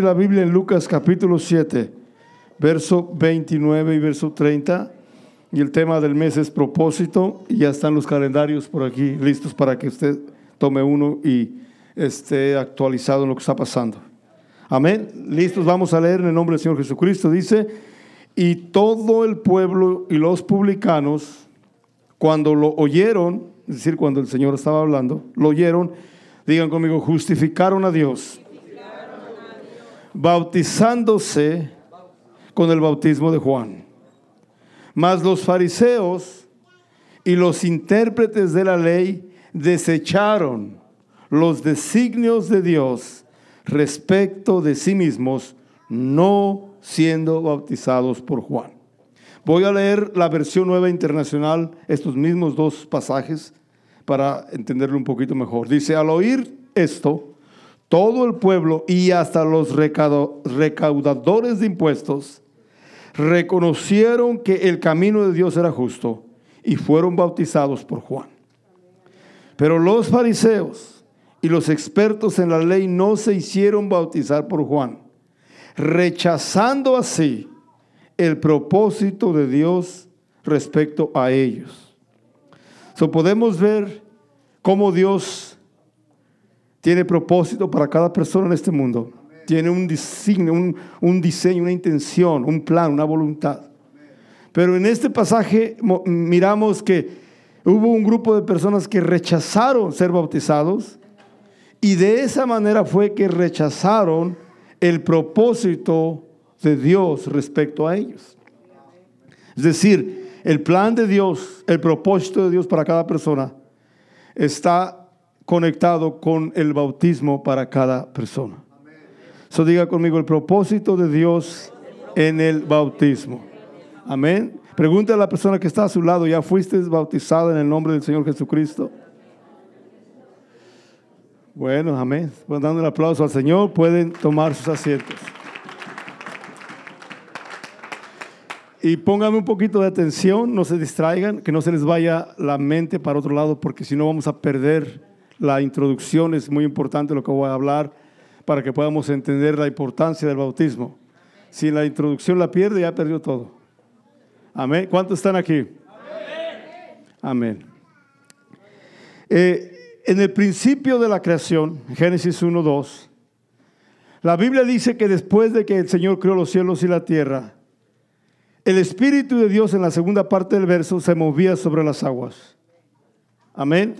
la Biblia en Lucas capítulo 7, verso 29 y verso 30. Y el tema del mes es propósito. Y ya están los calendarios por aquí listos para que usted tome uno y esté actualizado en lo que está pasando. Amén. Listos, vamos a leer en el nombre del Señor Jesucristo. Dice, y todo el pueblo y los publicanos, cuando lo oyeron, es decir, cuando el Señor estaba hablando, lo oyeron, digan conmigo, justificaron a Dios bautizándose con el bautismo de Juan. Mas los fariseos y los intérpretes de la ley desecharon los designios de Dios respecto de sí mismos, no siendo bautizados por Juan. Voy a leer la versión nueva internacional, estos mismos dos pasajes, para entenderlo un poquito mejor. Dice, al oír esto, todo el pueblo y hasta los recaudadores de impuestos reconocieron que el camino de Dios era justo y fueron bautizados por Juan. Pero los fariseos y los expertos en la ley no se hicieron bautizar por Juan, rechazando así el propósito de Dios respecto a ellos. So podemos ver cómo Dios tiene propósito para cada persona en este mundo. Tiene un diseño, un, diseño, una intención, un plan, una voluntad. Pero en este pasaje miramos que hubo un grupo de personas que rechazaron ser bautizados y de esa manera fue que rechazaron el propósito de Dios respecto a ellos. Es decir, el plan de Dios, el propósito de Dios para cada persona está conectado con el bautismo para cada persona. Eso diga conmigo el propósito de Dios en el bautismo. Amén. Pregunta a la persona que está a su lado, ¿ya fuiste bautizado en el nombre del Señor Jesucristo? Bueno, amén. Pues dando un aplauso al Señor, pueden tomar sus asientos. Y pónganme un poquito de atención, no se distraigan, que no se les vaya la mente para otro lado, porque si no vamos a perder la introducción es muy importante lo que voy a hablar para que podamos entender la importancia del bautismo. Si la introducción la pierde, ya perdió todo. Amén. ¿Cuántos están aquí? Amén. Eh, en el principio de la creación, Génesis 1, 2, la Biblia dice que después de que el Señor creó los cielos y la tierra, el Espíritu de Dios en la segunda parte del verso se movía sobre las aguas. Amén.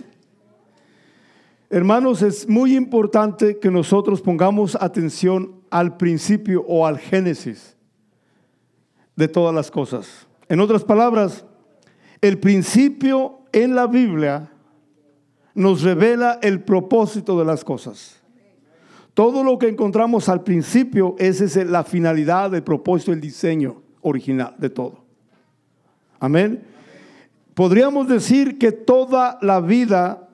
Hermanos, es muy importante que nosotros pongamos atención al principio o al génesis de todas las cosas. En otras palabras, el principio en la Biblia nos revela el propósito de las cosas. Todo lo que encontramos al principio, es la finalidad, el propósito, el diseño original de todo. Amén. Podríamos decir que toda la vida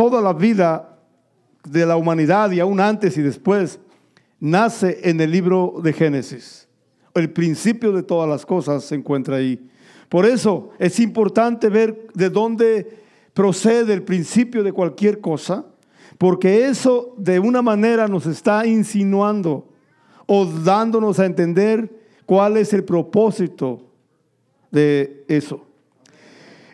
toda la vida de la humanidad y aún antes y después nace en el libro de Génesis. El principio de todas las cosas se encuentra ahí. Por eso es importante ver de dónde procede el principio de cualquier cosa, porque eso de una manera nos está insinuando o dándonos a entender cuál es el propósito de eso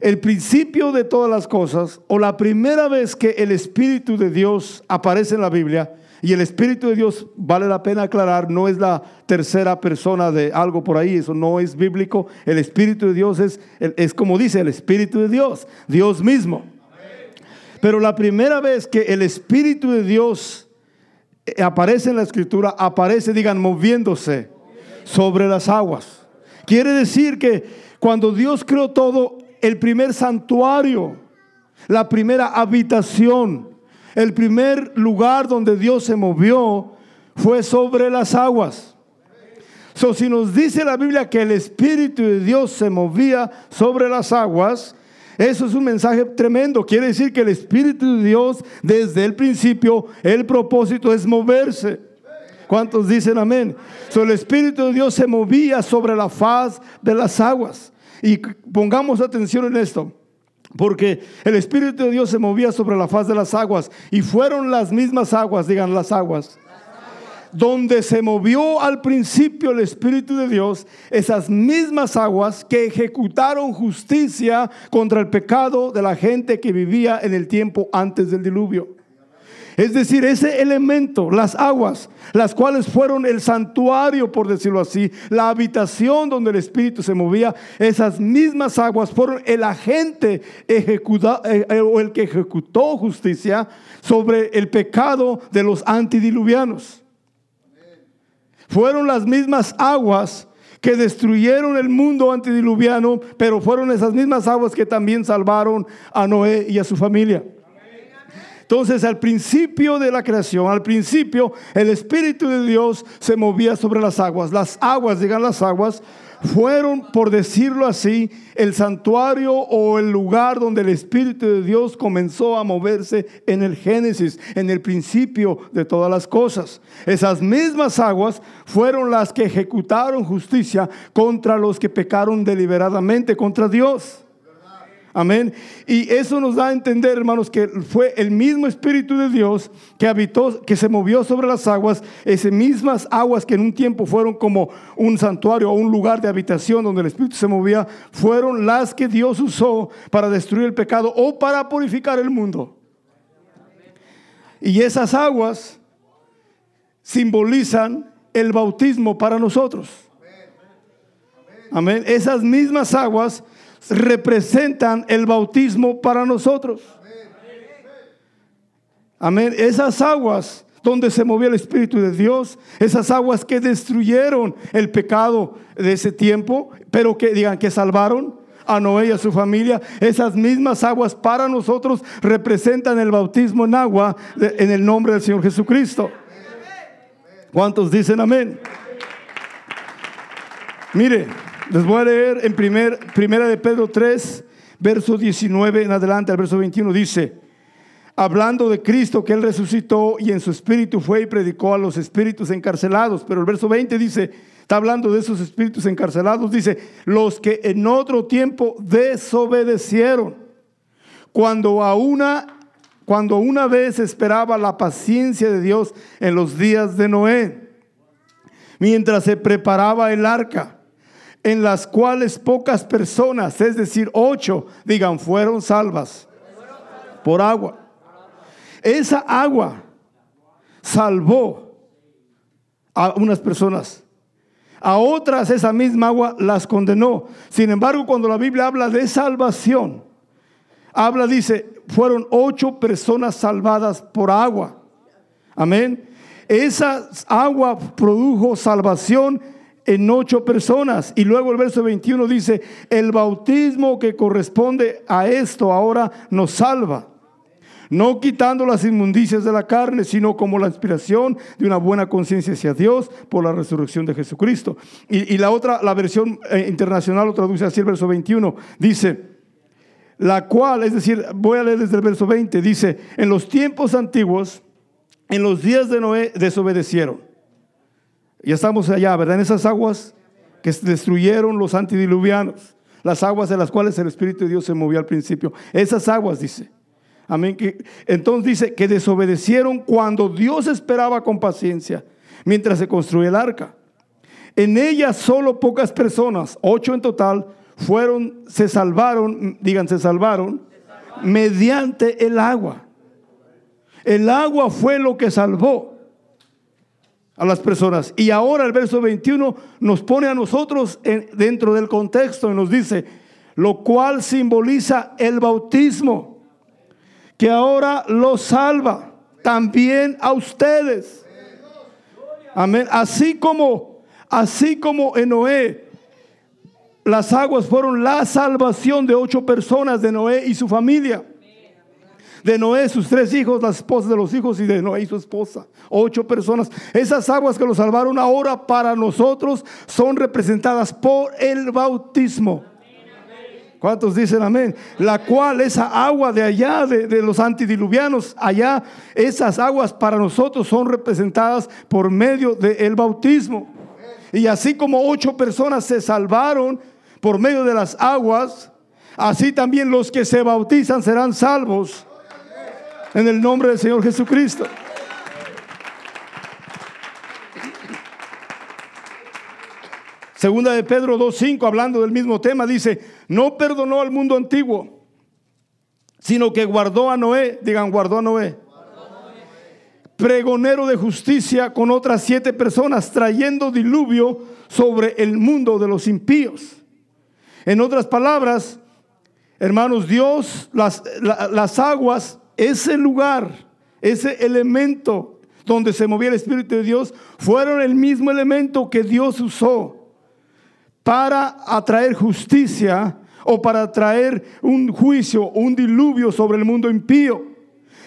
el principio de todas las cosas o la primera vez que el Espíritu de Dios aparece en la Biblia, y el Espíritu de Dios, vale la pena aclarar, no es la tercera persona de algo por ahí, eso no es bíblico. El Espíritu de Dios es, es como dice el Espíritu de Dios, Dios mismo. Pero la primera vez que el Espíritu de Dios eh, aparece en la Escritura, aparece, digan, moviéndose sobre las aguas. Quiere decir que cuando Dios creó todo, el primer santuario, la primera habitación, el primer lugar donde Dios se movió fue sobre las aguas. So, si nos dice la Biblia que el Espíritu de Dios se movía sobre las aguas, eso es un mensaje tremendo. Quiere decir que el Espíritu de Dios, desde el principio, el propósito es moverse. ¿Cuántos dicen amén? So, el Espíritu de Dios se movía sobre la faz de las aguas. Y pongamos atención en esto. Porque el Espíritu de Dios se movía sobre la faz de las aguas y fueron las mismas aguas, digan las aguas, donde se movió al principio el Espíritu de Dios, esas mismas aguas que ejecutaron justicia contra el pecado de la gente que vivía en el tiempo antes del diluvio. Es decir, ese elemento, las aguas, las cuales fueron el santuario, por decirlo así, la habitación donde el Espíritu se movía, esas mismas aguas fueron el agente ejecuta, eh, o el que ejecutó justicia sobre el pecado de los antidiluvianos. Fueron las mismas aguas que destruyeron el mundo antediluviano, pero fueron esas mismas aguas que también salvaron a Noé y a su familia. Entonces, al principio de la creación, al principio, el Espíritu de Dios se movía sobre las aguas. Las aguas, digan las aguas, fueron, por decirlo así, el santuario o el lugar donde el Espíritu de Dios comenzó a moverse en el Génesis, en el principio de todas las cosas. Esas mismas aguas fueron las que ejecutaron justicia contra los que pecaron deliberadamente contra Dios. Amén. Y eso nos da a entender, hermanos, que fue el mismo Espíritu de Dios que habitó, que se movió sobre las aguas, esas mismas aguas que en un tiempo fueron como un santuario o un lugar de habitación donde el Espíritu se movía, fueron las que Dios usó para destruir el pecado o para purificar el mundo. Y esas aguas simbolizan el bautismo para nosotros. Amén. Esas mismas aguas representan el bautismo para nosotros. Amén. Esas aguas donde se movió el Espíritu de Dios, esas aguas que destruyeron el pecado de ese tiempo, pero que digan que salvaron a Noé y a su familia, esas mismas aguas para nosotros representan el bautismo en agua en el nombre del Señor Jesucristo. ¿Cuántos dicen amén? Mire, les voy a leer en primer, primera de Pedro 3, verso 19 en adelante, al verso 21 dice, hablando de Cristo que Él resucitó y en su espíritu fue y predicó a los espíritus encarcelados. Pero el verso 20 dice, está hablando de esos espíritus encarcelados, dice, los que en otro tiempo desobedecieron, cuando a una, cuando una vez esperaba la paciencia de Dios en los días de Noé, mientras se preparaba el arca en las cuales pocas personas, es decir, ocho, digan, fueron salvas por agua. Esa agua salvó a unas personas. A otras esa misma agua las condenó. Sin embargo, cuando la Biblia habla de salvación, habla, dice, fueron ocho personas salvadas por agua. Amén. Esa agua produjo salvación en ocho personas. Y luego el verso 21 dice, el bautismo que corresponde a esto ahora nos salva. No quitando las inmundicias de la carne, sino como la inspiración de una buena conciencia hacia Dios por la resurrección de Jesucristo. Y, la otra, la versión eh, internacional lo traduce así el verso 21. Dice, la cual, es decir, voy a leer desde el verso 20, dice, en los tiempos antiguos, en los días de Noé, desobedecieron ya estamos allá, ¿verdad? En esas aguas que destruyeron los antidiluvianos, las aguas de las cuales el Espíritu de Dios se movió al principio. Esas aguas, dice. Amén. Entonces dice que desobedecieron cuando Dios esperaba con paciencia mientras se construía el arca. En ella solo pocas personas, ocho en total, fueron, se salvaron, digan, se salvaron, mediante el agua. El agua fue lo que salvó a las personas. Y ahora el verso 21 nos pone a nosotros dentro del contexto y nos dice, lo cual simboliza el bautismo, que ahora lo salva también a ustedes. Amén. Así como, así como en Noé, las aguas fueron la salvación de ocho personas de Noé y su familia de Noé, sus tres hijos, las esposas de los hijos y de Noé y su esposa. Ocho personas. Esas aguas que lo salvaron ahora para nosotros son representadas por el bautismo. ¿Cuántos dicen amén? La cual, esa agua de allá, de, los antidiluvianos, allá, esas aguas para nosotros son representadas por medio del bautismo. Y así como ocho personas se salvaron por medio de las aguas, así también los que se bautizan serán salvos en el nombre del Señor Jesucristo. Segunda de Pedro 2.5, hablando del mismo tema, dice, no perdonó al mundo antiguo, sino que guardó a Noé, digan, guardó a Noé, pregonero de justicia con otras siete personas, trayendo diluvio sobre el mundo de los impíos. En otras palabras, hermanos, Dios, las, las aguas, ese lugar, ese elemento donde se movía el Espíritu de Dios, fueron el mismo elemento que Dios usó para atraer justicia o para traer un juicio, un diluvio sobre el mundo impío.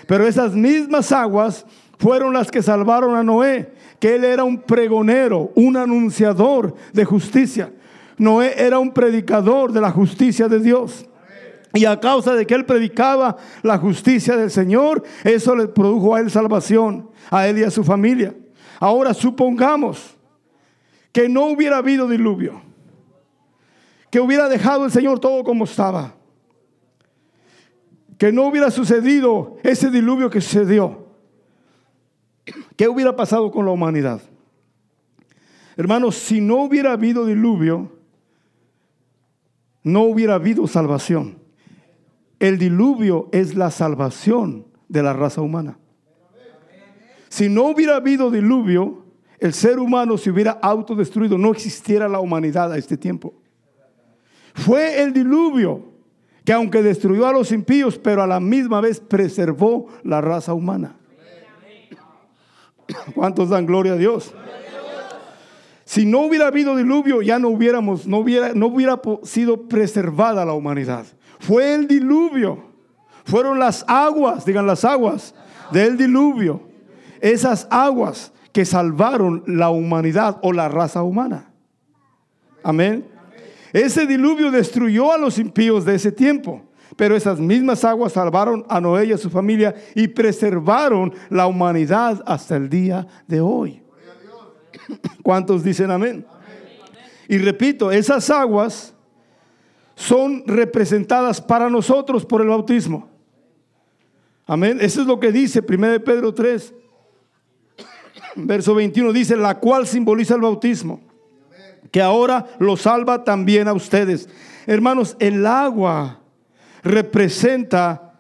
Pero esas mismas aguas fueron las que salvaron a Noé, que él era un pregonero, un anunciador de justicia. Noé era un predicador de la justicia de Dios. Y a causa de que él predicaba la justicia del Señor, eso le produjo a él salvación, a él y a su familia. Ahora supongamos que no hubiera habido diluvio, que hubiera dejado el Señor todo como estaba, que no hubiera sucedido ese diluvio que sucedió. ¿Qué hubiera pasado con la humanidad? Hermanos, si no hubiera habido diluvio, no hubiera habido salvación. El diluvio es la salvación de la raza humana. Si no hubiera habido diluvio, el ser humano se hubiera autodestruido, no existiera la humanidad a este tiempo. Fue el diluvio que aunque destruyó a los impíos, pero a la misma vez preservó la raza humana. ¿Cuántos dan gloria a Dios? Si no hubiera habido diluvio, ya no hubiéramos, no hubiera, no hubiera sido preservada la humanidad. Fue el diluvio. Fueron las aguas, digan las aguas del diluvio. Esas aguas que salvaron la humanidad o la raza humana. Amén. Ese diluvio destruyó a los impíos de ese tiempo. Pero esas mismas aguas salvaron a Noé y a su familia y preservaron la humanidad hasta el día de hoy. ¿Cuántos dicen amén? Y repito, esas aguas son representadas para nosotros por el bautismo. Amén. Eso es lo que dice 1 Pedro 3, verso 21. Dice, la cual simboliza el bautismo, que ahora lo salva también a ustedes. Hermanos, el agua representa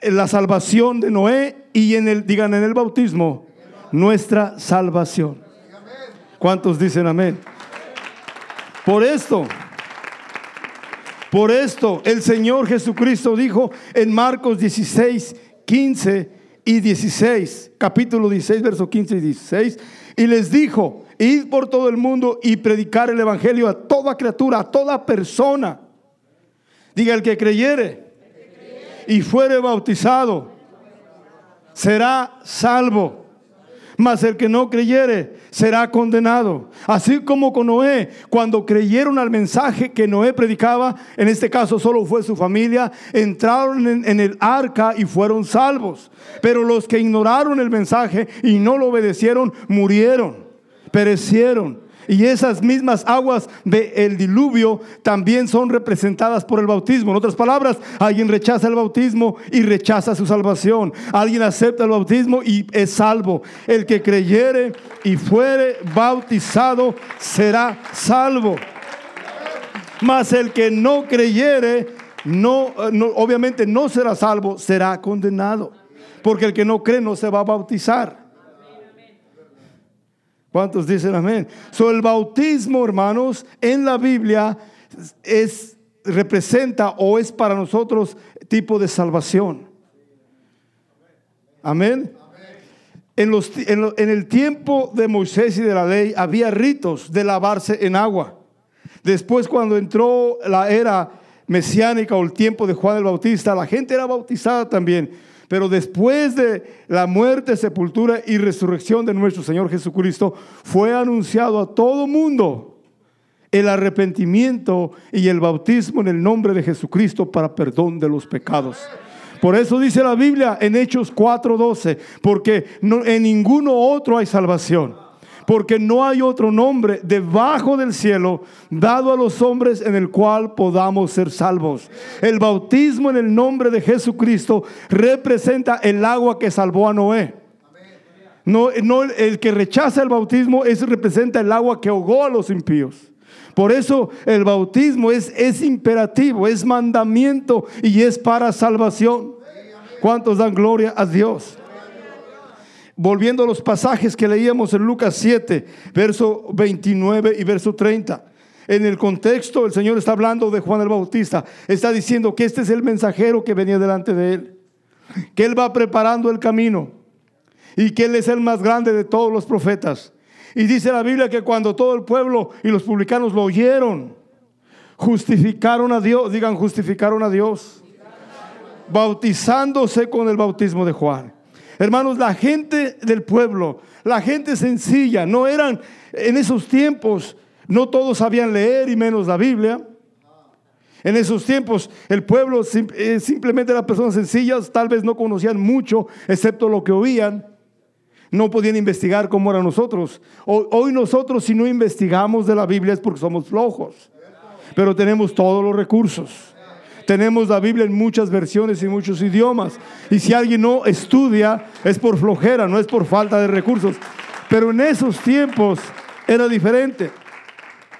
la salvación de Noé y en el, digan en el bautismo, nuestra salvación. ¿Cuántos dicen amén? Por esto, por esto el Señor Jesucristo dijo en Marcos 16, 15 y 16, capítulo 16, verso 15 y 16, y les dijo, id por todo el mundo y predicar el Evangelio a toda criatura, a toda persona. Diga el que creyere y fuere bautizado, será salvo mas el que no creyere será condenado. Así como con Noé, cuando creyeron al mensaje que Noé predicaba, en este caso solo fue su familia, entraron en, en, el arca y fueron salvos. Pero los que ignoraron el mensaje y no lo obedecieron, murieron, perecieron. Y esas mismas aguas del diluvio también son representadas por el bautismo. En otras palabras, alguien rechaza el bautismo y rechaza su salvación. Alguien acepta el bautismo y es salvo. El que creyere y fuere bautizado será salvo. Mas el que no creyere, no, no, obviamente no será salvo, será condenado. Porque el que no cree no se va a bautizar. ¿Cuántos dicen amén? So, el bautismo, hermanos, en la Biblia es, representa o es para nosotros tipo de salvación. Amén. En, los, en, en, el tiempo de Moisés y de la ley había ritos de lavarse en agua. Después cuando entró la era mesiánica o el tiempo de Juan el Bautista, la gente era bautizada también. Pero después de la muerte, sepultura y resurrección de nuestro Señor Jesucristo, fue anunciado a todo mundo el arrepentimiento y el bautismo en el nombre de Jesucristo para perdón de los pecados. Por eso dice la Biblia en Hechos 4:12, porque no, en ninguno otro hay salvación porque no hay otro nombre debajo del cielo dado a los hombres en el cual podamos ser salvos. El bautismo en el nombre de Jesucristo representa el agua que salvó a Noé. No, no, el que rechaza el bautismo es representa el agua que ahogó a los impíos. Por eso el bautismo es, es imperativo, es mandamiento y es para salvación. ¿Cuántos dan gloria a Dios? Volviendo a los pasajes que leíamos en Lucas 7, verso 29 y verso 30. En el contexto, el Señor está hablando de Juan el Bautista. Está diciendo que este es el mensajero que venía delante de él. Que él va preparando el camino. Y que él es el más grande de todos los profetas. Y dice la Biblia que cuando todo el pueblo y los publicanos lo oyeron, justificaron a Dios, digan justificaron a Dios, bautizándose con el bautismo de Juan. Hermanos, la gente del pueblo, la gente sencilla, no eran en esos tiempos, no todos sabían leer y menos la Biblia. En esos tiempos el pueblo eh, simplemente eran personas sencillas, tal vez no conocían mucho, excepto lo que oían no podían investigar como eran nosotros. Hoy nosotros si no investigamos de la Biblia es porque somos flojos, pero tenemos todos los recursos. Tenemos la Biblia en muchas versiones y muchos idiomas. Y si alguien no estudia es por flojera, no es por falta de recursos. Pero en esos tiempos era diferente.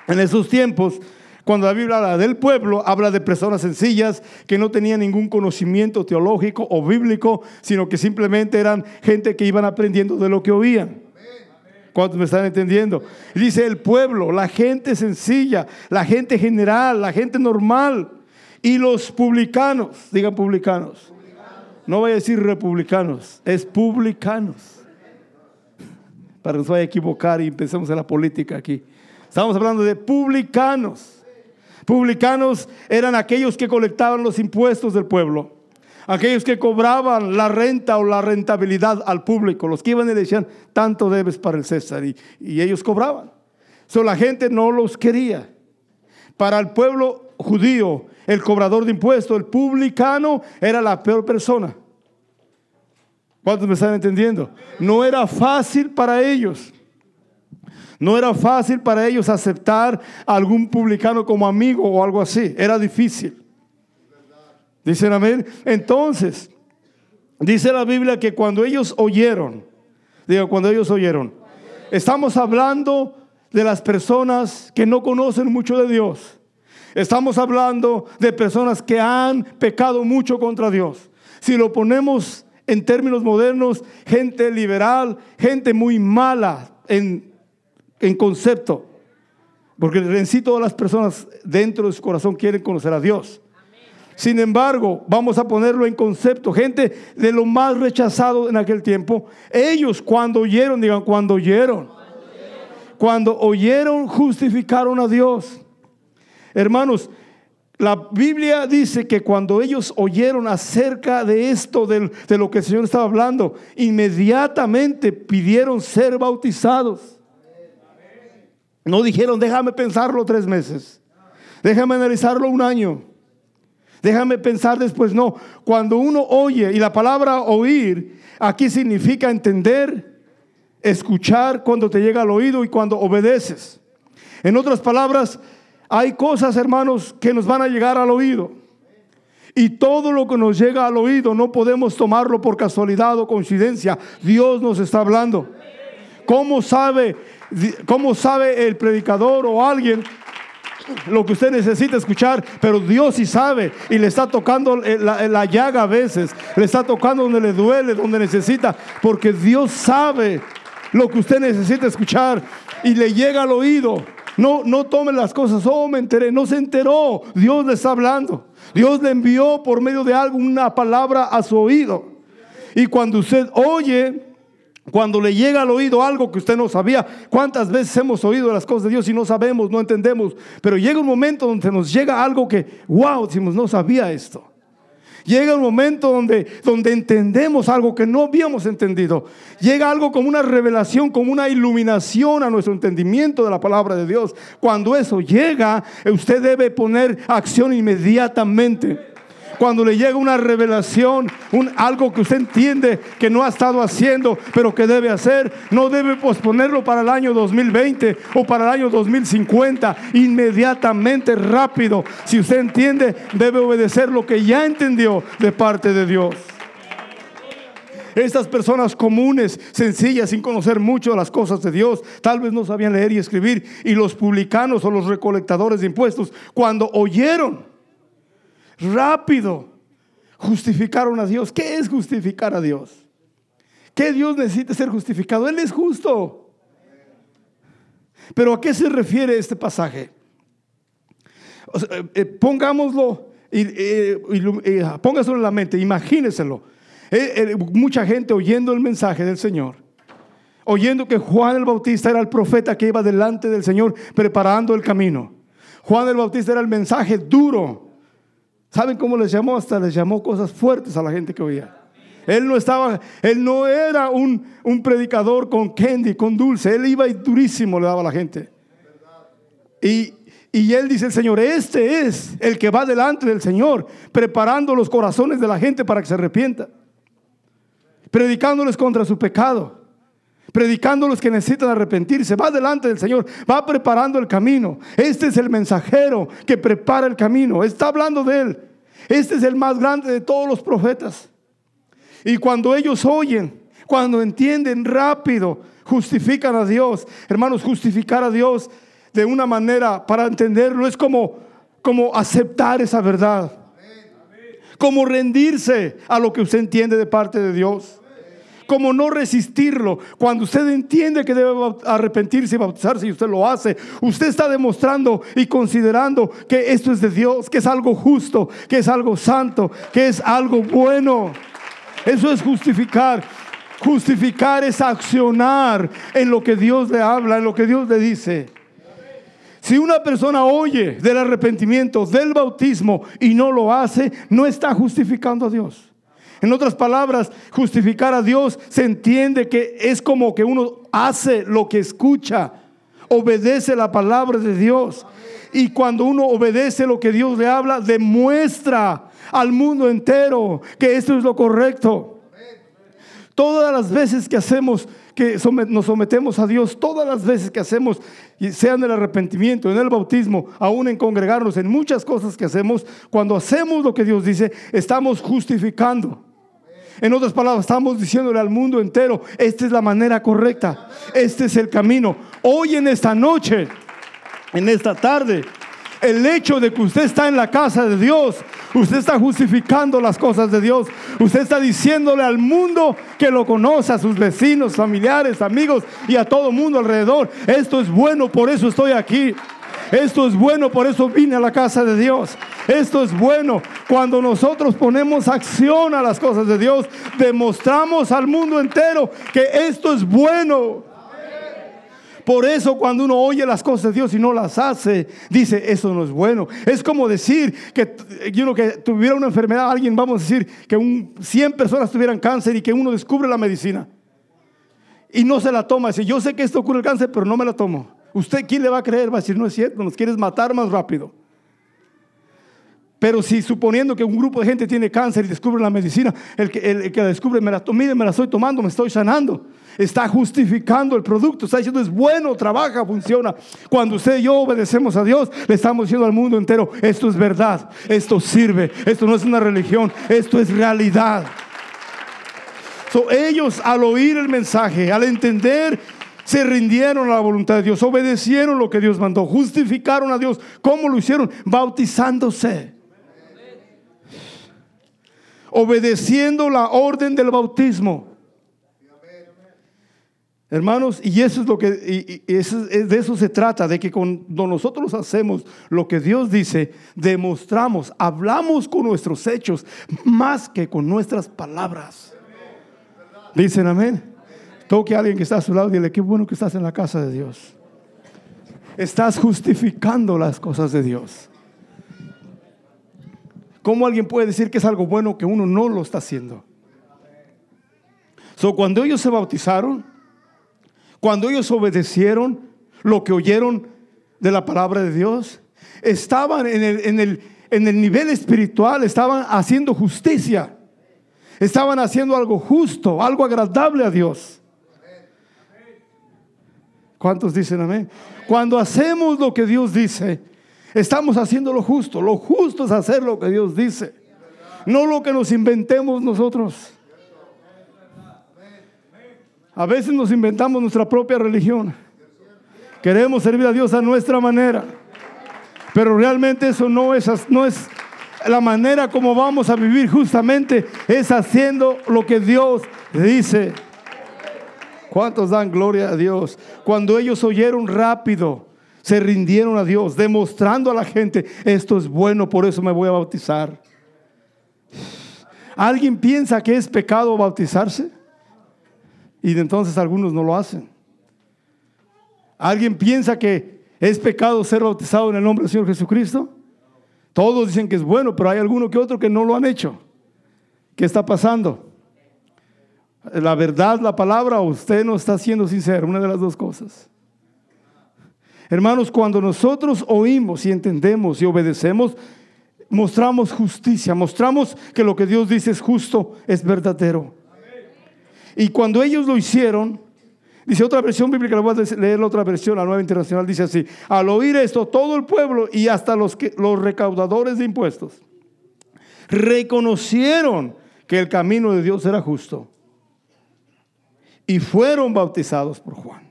En esos tiempos cuando la Biblia habla del pueblo, habla de personas sencillas que no tenían ningún conocimiento teológico o bíblico, sino que simplemente eran gente que iban aprendiendo de lo que oían. ¿Cuántos me están entendiendo? dice el pueblo, la gente sencilla, la gente general, la gente normal y los publicanos, digan publicanos. No voy a decir republicanos, es publicanos. Para que no se vaya a equivocar y empecemos en la política aquí. Estamos hablando de publicanos. Publicanos eran aquellos que colectaban los impuestos del pueblo, aquellos que cobraban la renta o la rentabilidad al público, los que iban y decían, tanto debes para el César, y, ellos cobraban. So, la gente no los quería. Para el pueblo judío, el cobrador de impuestos, el publicano, era la peor persona. ¿Cuántos me están entendiendo? No era fácil para ellos. No era fácil para ellos aceptar a algún publicano como amigo o algo así. Era difícil. Dicen amén. Entonces, dice la Biblia que cuando ellos oyeron, digo, cuando ellos oyeron, estamos hablando de las personas que no conocen mucho de Dios. Estamos hablando de personas que han pecado mucho contra Dios. Si lo ponemos en términos modernos, gente liberal, gente muy mala en en concepto. Porque en sí todas las personas dentro de su corazón quieren conocer a Dios. Sin embargo, vamos a ponerlo en concepto. Gente de lo más rechazado en aquel tiempo. Ellos cuando oyeron, digan, cuando oyeron. Cuando oyeron, justificaron a Dios. Hermanos, la Biblia dice que cuando ellos oyeron acerca de esto, de, lo que el Señor estaba hablando, inmediatamente pidieron ser bautizados. No dijeron, déjame pensarlo tres meses. Déjame analizarlo un año. Déjame pensar después. No, cuando uno oye, y la palabra oír aquí significa entender, escuchar cuando te llega al oído y cuando obedeces. En otras palabras, hay cosas, hermanos, que nos van a llegar al oído. Y todo lo que nos llega al oído no podemos tomarlo por casualidad o coincidencia. Dios nos está hablando. ¿Cómo sabe ¿Cómo sabe el predicador o alguien lo que usted necesita escuchar? Pero Dios sí sabe y le está tocando la, la llaga a veces, le está tocando donde le duele, donde necesita, porque Dios sabe lo que usted necesita escuchar y le llega al oído. No, no tome las cosas, oh, me enteré, no se enteró, Dios le está hablando. Dios le envió por medio de algo una palabra a su oído. Y cuando usted oye, cuando le llega al oído algo que usted no sabía, ¿cuántas veces hemos oído las cosas de Dios y no sabemos, no entendemos? Pero llega un momento donde nos llega algo que, wow, decimos, no sabía esto. Llega un momento donde, donde entendemos algo que no habíamos entendido. Llega algo como una revelación, como una iluminación a nuestro entendimiento de la palabra de Dios. Cuando eso llega, usted debe poner acción inmediatamente cuando le llega una revelación, un, algo que usted entiende que no ha estado haciendo, pero que debe hacer, no debe posponerlo para el año 2020 o para el año 2050, inmediatamente, rápido. Si usted entiende, debe obedecer lo que ya entendió de parte de Dios. Estas personas comunes, sencillas, sin conocer mucho las cosas de Dios, tal vez no sabían leer y escribir. Y los publicanos o los recolectadores de impuestos, cuando oyeron, rápido, justificaron a Dios. ¿Qué es justificar a Dios? ¿Qué Dios necesita ser justificado? Él es justo. Pero ¿a qué se refiere este pasaje? Eh, eh, pongámoslo, eh, póngaselo en la mente, imagíneselo. mucha gente oyendo el mensaje del Señor, oyendo que Juan el Bautista era el profeta que iba delante del Señor preparando el camino. Juan el Bautista era el mensaje duro. ¿Saben cómo les llamó? Hasta les llamó cosas fuertes a la gente que oía. Él no estaba, él no era un, un predicador con candy, con dulce. Él iba y durísimo le daba a la gente. Y, y él dice el Señor, este es el que va delante del Señor, preparando los corazones de la gente para que se arrepienta. Predicándoles contra su pecado. Predicando los que necesitan arrepentirse. Va delante del Señor. Va preparando el camino. Este es el mensajero que prepara el camino. Está hablando de él. Este es el más grande de todos los profetas. Y cuando ellos oyen, cuando entienden rápido, justifican a Dios. Hermanos, justificar a Dios de una manera para entenderlo es como, como aceptar esa verdad. Como rendirse a lo que usted entiende de parte de Dios. Como no resistirlo. Cuando usted entiende que debe arrepentirse y bautizarse y usted lo hace, usted está demostrando y considerando que esto es de Dios, que es algo justo, que es algo santo, que es algo bueno. Eso es justificar. Justificar es accionar en lo que Dios le habla, en lo que Dios le dice. Si una persona oye del arrepentimiento, del bautismo y no lo hace, no está justificando a Dios. En otras palabras, justificar a Dios se entiende que es como que uno hace lo que escucha, obedece la palabra de Dios. Y cuando uno obedece lo que Dios le habla, demuestra al mundo entero que esto es lo correcto. Todas las veces que hacemos, que nos sometemos a Dios, todas las veces que hacemos, sea en el arrepentimiento, en el bautismo, aún en congregarnos, en muchas cosas que hacemos, cuando hacemos lo que Dios dice, estamos justificando. En otras palabras, estamos diciéndole al mundo entero, esta es la manera correcta, este es el camino. Hoy en esta noche, en esta tarde, el hecho de que usted está en la casa de Dios Usted está justificando las cosas de Dios. Usted está diciéndole al mundo que lo conoce, a sus vecinos, familiares, amigos y a todo mundo alrededor. Esto es bueno, por eso estoy aquí. Esto es bueno, por eso vine a la casa de Dios. Esto es bueno. Cuando nosotros ponemos acción a las cosas de Dios, demostramos al mundo entero que esto es bueno. Por eso cuando uno oye las cosas de Dios y no las hace, dice, eso no es bueno. Es como decir que, que tuviera una enfermedad, alguien, vamos a decir, que un, 100 personas tuvieran cáncer y que uno descubre la medicina. Y no se la toma. Dice, yo sé que esto ocurre el cáncer, pero no me la tomo. ¿Usted quién le va a creer? Va a decir, no es cierto, nos quieres matar más rápido. Pero si suponiendo que un grupo de gente tiene cáncer y descubre la medicina, el que, la descubre, me la, mire, me la estoy tomando, me estoy sanando. Está justificando el producto, está diciendo es bueno, trabaja, funciona. Cuando usted y yo obedecemos a Dios, le estamos diciendo al mundo entero, esto es verdad, esto sirve, esto no es una religión, esto es realidad. So, ellos al oír el mensaje, al entender se rindieron a la voluntad de Dios, obedecieron lo que Dios mandó, justificaron a Dios. ¿Cómo lo hicieron? Bautizándose obedeciendo la orden del bautismo. Hermanos, y eso es lo que, de eso se trata, de que cuando nosotros hacemos lo que Dios dice, demostramos, hablamos con nuestros hechos más que con nuestras palabras. Dicen amén. Toque a alguien que está a su lado y dile, qué bueno que estás en la casa de Dios. Estás justificando las cosas de Dios. ¿Cómo alguien puede decir que es algo bueno que uno no lo está haciendo? So, cuando ellos se bautizaron, cuando ellos obedecieron lo que oyeron de la palabra de Dios, estaban en el, en el, en el nivel espiritual, estaban haciendo justicia, estaban haciendo algo justo, algo agradable a Dios. ¿Cuántos dicen amén? Cuando hacemos lo que Dios dice, Estamos haciendo lo justo. Lo justo es hacer lo que Dios dice. No lo que nos inventemos nosotros. A veces nos inventamos nuestra propia religión. Queremos servir a Dios a nuestra manera. Pero realmente eso no es, la manera como vamos a vivir justamente, es haciendo lo que Dios dice. ¿Cuántos dan gloria a Dios? Cuando ellos oyeron rápido, se rindieron a Dios, demostrando a la gente, esto es bueno, por eso me voy a bautizar. ¿Alguien piensa que es pecado bautizarse? Y entonces algunos no lo hacen. ¿Alguien piensa que es pecado ser bautizado en el nombre del Señor Jesucristo? Todos dicen que es bueno, pero hay alguno que otro que no lo han hecho. ¿Qué está pasando? La verdad, la palabra, o usted no está siendo sincero, una de las dos cosas. Hermanos, cuando nosotros oímos y entendemos y obedecemos, mostramos justicia, mostramos que lo que Dios dice es justo, es verdadero. Y cuando ellos lo hicieron, dice otra versión bíblica, le voy a leer la otra versión, la nueva internacional, dice así, al oír esto, todo el pueblo y hasta los, que, los recaudadores de impuestos reconocieron que el camino de Dios era justo y fueron bautizados por Juan.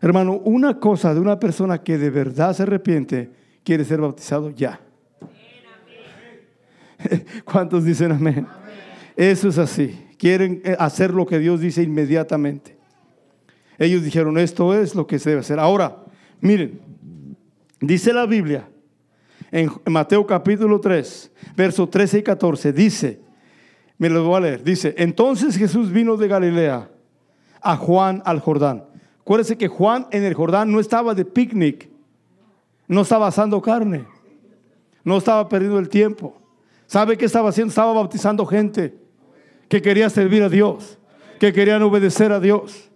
Hermano, una cosa de una persona que de verdad se arrepiente, quiere ser bautizado ya. ¿Cuántos dicen amén? Eso es así. Quieren eh, hacer lo que Dios dice inmediatamente. Ellos dijeron, esto es lo que se debe hacer. Ahora, miren, dice la Biblia en Mateo capítulo 3, versos 13 y 14, dice, me lo voy a leer, dice, entonces Jesús vino de Galilea a Juan al Jordán Acuérdense que Juan en el Jordán no estaba de picnic, no estaba asando carne, no estaba perdiendo el tiempo. ¿Sabe qué estaba haciendo? Estaba bautizando gente que quería servir a Dios, que querían obedecer a Dios.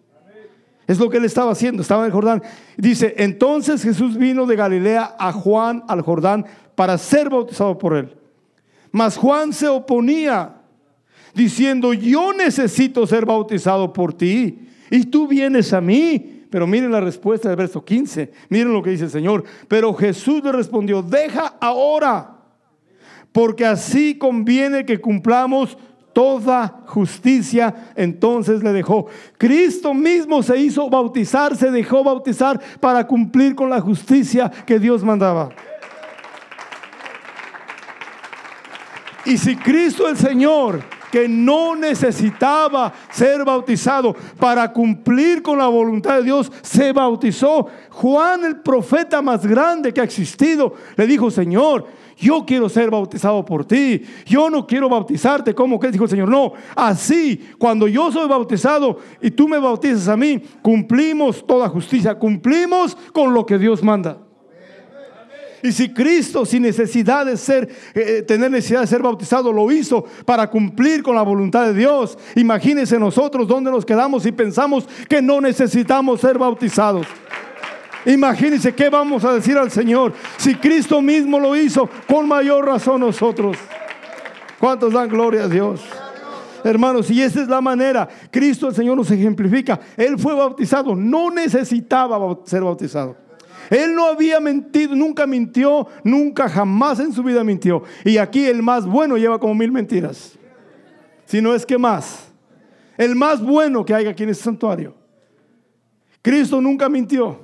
Es lo que él estaba haciendo, estaba en el Jordán. Dice, entonces Jesús vino de Galilea a Juan al Jordán para ser bautizado por él. Mas Juan se oponía, diciendo, yo necesito ser bautizado por ti y tú vienes a mí. Pero miren la respuesta del verso 15. Miren lo que dice el Señor. Pero Jesús le respondió, deja ahora, porque así conviene que cumplamos toda justicia. Entonces le dejó. Cristo mismo se hizo bautizar, se dejó bautizar para cumplir con la justicia que Dios mandaba. Y si Cristo el Señor que no necesitaba ser bautizado para cumplir con la voluntad de Dios, se bautizó. Juan, el profeta más grande que ha existido, le dijo, Señor, yo quiero ser bautizado por ti. Yo no quiero bautizarte como que dijo el Señor. No, así, cuando yo soy bautizado y tú me bautizas a mí, cumplimos toda justicia, cumplimos con lo que Dios manda. Y si Cristo, sin necesidad de ser, eh, eh, tener necesidad de ser bautizado, lo hizo para cumplir con la voluntad de Dios, imagínense nosotros dónde nos quedamos y pensamos que no necesitamos ser bautizados. Imagínense qué vamos a decir al Señor. Si Cristo mismo lo hizo, con mayor razón nosotros. ¿Cuántos dan gloria a Dios? Hermanos, y esa es la manera. Cristo el Señor nos ejemplifica. Él fue bautizado, no necesitaba ser bautizado. Él no había mentido, nunca mintió, nunca jamás en su vida mintió. Y aquí el más bueno lleva como mil mentiras. Si no es que más. El más bueno que hay aquí en este santuario. Cristo nunca mintió.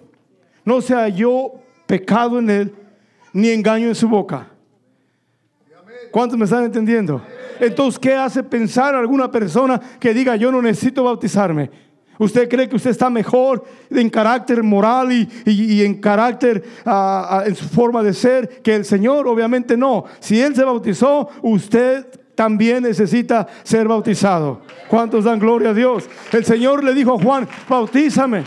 No se halló pecado en él, ni engaño en su boca. ¿Cuántos me están entendiendo? Entonces, ¿qué hace pensar a alguna persona que diga yo no necesito bautizarme? ¿Usted cree que usted está mejor en carácter moral y, en carácter, ah, ah, en su forma de ser que el Señor? Obviamente no. Si Él se bautizó, usted también necesita ser bautizado. ¿Cuántos dan gloria a Dios? El Señor le dijo a Juan, bautízame.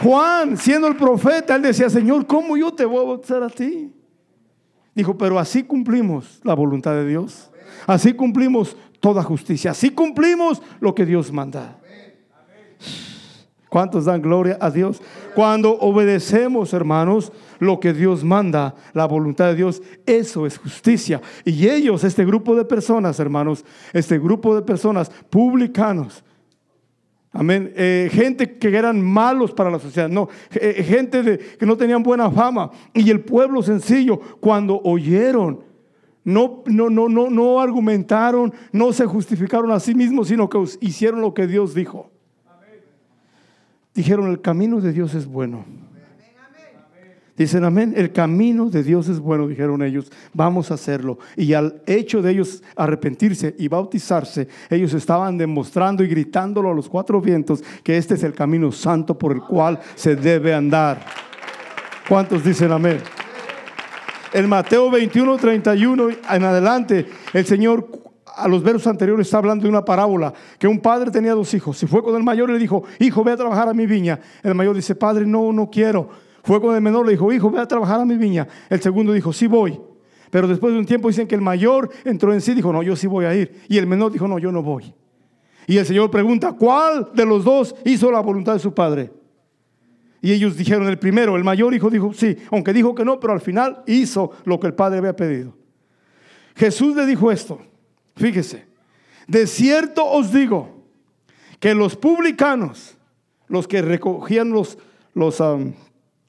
Juan, siendo el profeta, él decía, Señor, ¿cómo yo te voy a bautizar a ti? Dijo, pero así cumplimos la voluntad de Dios. Así cumplimos toda justicia. Así cumplimos lo que Dios manda. ¿Cuántos dan gloria a Dios? Cuando obedecemos, hermanos, lo que Dios manda, la voluntad de Dios, eso es justicia. Y ellos, este grupo de personas, hermanos, este grupo de personas publicanos, amén, eh, gente que eran malos para la sociedad, no, eh, gente que no tenían buena fama, y el pueblo sencillo, cuando oyeron no, no, no, no, no argumentaron, no se justificaron a sí mismos, sino que hicieron lo que Dios dijo. Dijeron, el camino de Dios es bueno. Dicen amén, el camino de Dios es bueno, dijeron ellos, vamos a hacerlo. Y al hecho de ellos arrepentirse y bautizarse, ellos estaban demostrando y gritándolo a los cuatro vientos que este es el camino santo por el cual se debe andar. ¿Cuántos dicen amén? En Mateo 21, 31 en adelante, el Señor a los versos anteriores está hablando de una parábola, que un padre tenía dos hijos. Si fue con el mayor, le dijo, hijo, ve a trabajar a mi viña. El mayor dice, padre, no, no quiero. Fue con el menor, le dijo, hijo, ve a trabajar a mi viña. El segundo dijo, sí voy. Pero después de un tiempo dicen que el mayor entró en sí, dijo, no, yo sí voy a ir. Y el menor dijo, no, yo no voy. Y el Señor pregunta, ¿cuál de los dos hizo la voluntad de su padre? Y ellos dijeron, el primero, el mayor hijo dijo, sí, aunque dijo que no, pero al final hizo lo que el padre había pedido. Jesús le dijo esto, fíjese, de cierto os digo que los publicanos, los que recogían los, los,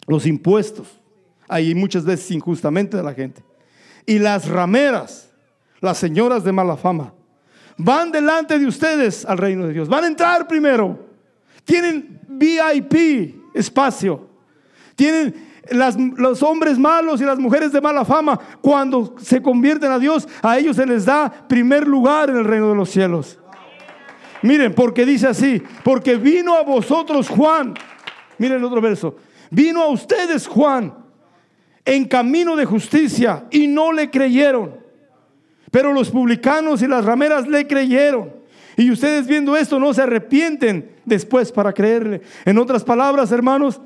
los impuestos, ahí muchas veces injustamente de la gente. Y las rameras, las señoras de mala fama, van delante de ustedes al reino de Dios. Van a entrar primero. Tienen VIP, espacio. Tienen los hombres malos y las mujeres de mala fama, cuando se convierten a Dios, a ellos se les da primer lugar en el reino de los cielos. Miren, porque dice así, porque vino a vosotros Juan. Miren el otro verso. Vino a ustedes Juan en camino de justicia y no le creyeron. Pero los publicanos y las rameras le creyeron. Y ustedes viendo esto no se arrepienten después para creerle. En otras palabras, hermanos,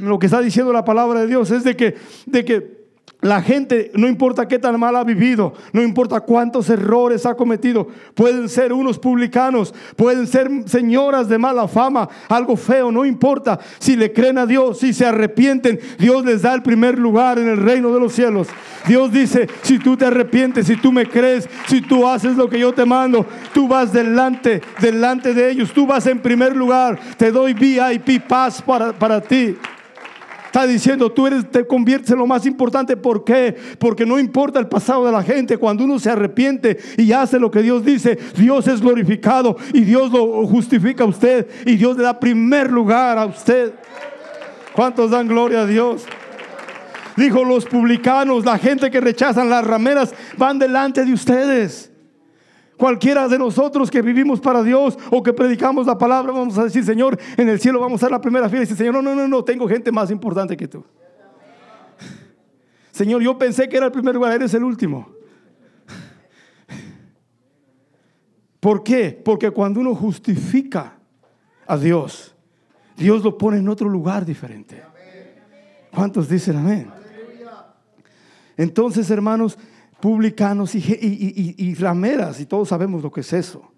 lo que está diciendo la palabra de Dios es de que, de que la gente, no importa qué tan mal ha vivido, no importa cuántos errores ha cometido, pueden ser unos publicanos, pueden ser señoras de mala fama, algo feo, no importa. Si le creen a Dios, si se arrepienten, Dios les da el primer lugar en el reino de los cielos. Dios dice, si tú te arrepientes, si tú me crees, si tú haces lo que yo te mando, tú vas delante, delante de ellos, tú vas en primer lugar, te doy VIP paz para, para ti. Está diciendo, tú eres, te conviertes en lo más importante. ¿Por qué? Porque no importa el pasado de la gente. Cuando uno se arrepiente y hace lo que Dios dice, Dios es glorificado y Dios lo justifica a usted y Dios le da primer lugar a usted. ¿Cuántos dan gloria a Dios? Dijo los publicanos, la gente que rechazan las rameras, van delante de ustedes. Cualquiera de nosotros que vivimos para Dios o que predicamos la palabra, vamos a decir, Señor, en el cielo vamos a la primera fila. Y dice, Señor, no, no, no, no, tengo gente más importante que tú. Señor, yo pensé que era el primer lugar, eres el último. ¿Por qué? Porque cuando uno justifica a Dios, Dios lo pone en otro lugar diferente. ¿Cuántos dicen amén? Entonces, hermanos, publicanos y, rameras, y todos sabemos lo que es eso.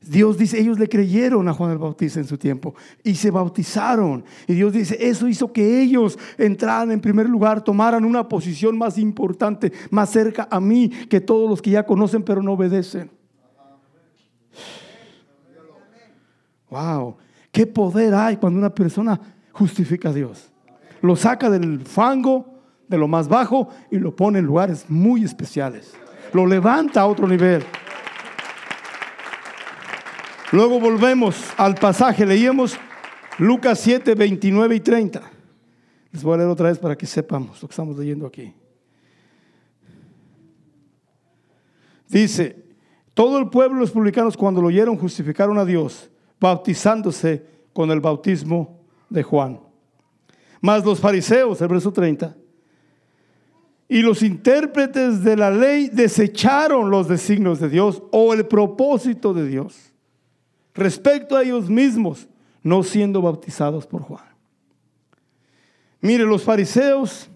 Dios dice, ellos le creyeron a Juan el Bautista en su tiempo y se bautizaron. Y Dios dice, eso hizo que ellos entraran en primer lugar, tomaran una posición más importante, más cerca a mí que todos los que ya conocen pero no obedecen. Wow, qué poder hay cuando una persona justifica a Dios. Lo saca del fango de lo más bajo y lo pone en lugares muy especiales. Lo levanta a otro nivel. Luego volvemos al pasaje, leíamos Lucas 7, 29 y 30. Les voy a leer otra vez para que sepamos lo que estamos leyendo aquí. Dice, todo el pueblo, los publicanos, cuando lo oyeron, justificaron a Dios, bautizándose con el bautismo de Juan. Más los fariseos, el verso 30, y los intérpretes de la ley desecharon los designios de Dios o el propósito de Dios respecto a ellos mismos, no siendo bautizados por Juan. Mire, los fariseos,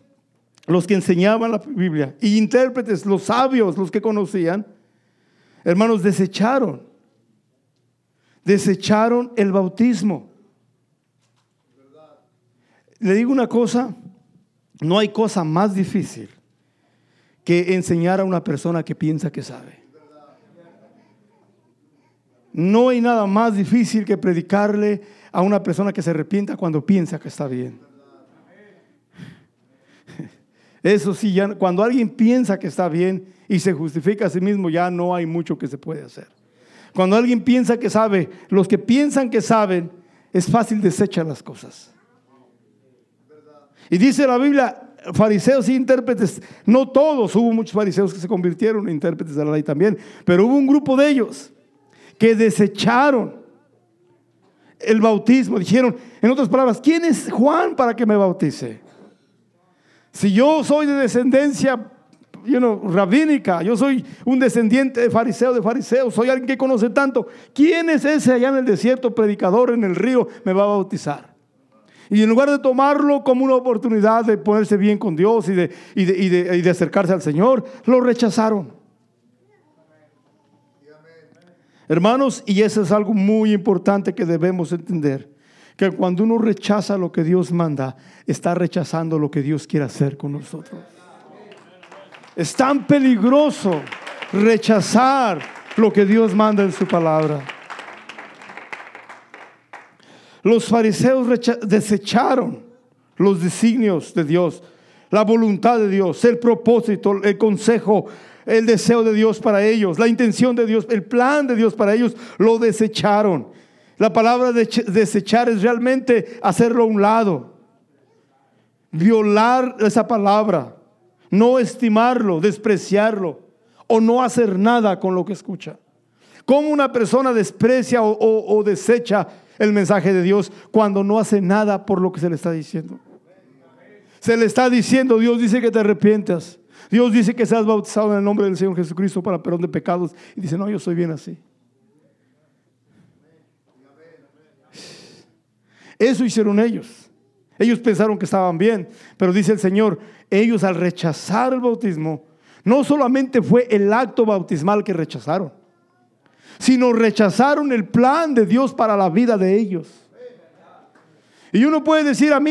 los que enseñaban la Biblia, y intérpretes, los sabios, los que conocían, hermanos, desecharon, desecharon el bautismo. Le digo una cosa, no hay cosa más difícil que enseñar a una persona que piensa que sabe. No hay nada más difícil que predicarle a una persona que se arrepienta cuando piensa que está bien. Eso sí, cuando alguien piensa que está bien y se justifica a sí mismo, ya no hay mucho que se puede hacer. Cuando alguien piensa que sabe, los que piensan que saben, es fácil desechar las cosas. Y dice la Biblia, fariseos y intérpretes, no todos, hubo muchos fariseos que se convirtieron en intérpretes de la ley también, pero hubo un grupo de ellos que desecharon el bautismo. Dijeron, en otras palabras, ¿quién es Juan para que me bautice? Si yo soy de descendencia rabínica, yo soy un descendiente de fariseo, de fariseo, soy alguien que conoce tanto, ¿quién es ese allá en el desierto, predicador en el río, me va a bautizar? Y en lugar de tomarlo como una oportunidad de ponerse bien con Dios y de, y de acercarse al Señor, lo rechazaron. Hermanos, y eso es algo muy importante que debemos entender, que cuando uno rechaza lo que Dios manda, está rechazando lo que Dios quiere hacer con nosotros. Es tan peligroso rechazar lo que Dios manda en su palabra. Los fariseos desecharon los designios de Dios, la voluntad de Dios, el propósito, el consejo, el deseo de Dios para ellos, la intención de Dios, el plan de Dios para ellos, lo desecharon. La palabra de desechar es realmente hacerlo a un lado, violar esa palabra, no estimarlo, despreciarlo o no hacer nada con lo que escucha. ¿Cómo una persona desprecia o, o desecha el mensaje de Dios cuando no hace nada por lo que se le está diciendo. Se le está diciendo, Dios dice que te arrepientas. Dios dice que seas bautizado en el nombre del Señor Jesucristo para perdón de pecados. Y dice, no, yo soy bien así. Eso hicieron ellos. Ellos pensaron que estaban bien, pero dice el Señor, ellos al rechazar el bautismo, no solamente fue el acto bautismal que rechazaron, sino rechazaron el plan de Dios para la vida de ellos. Y uno puede decir a mí,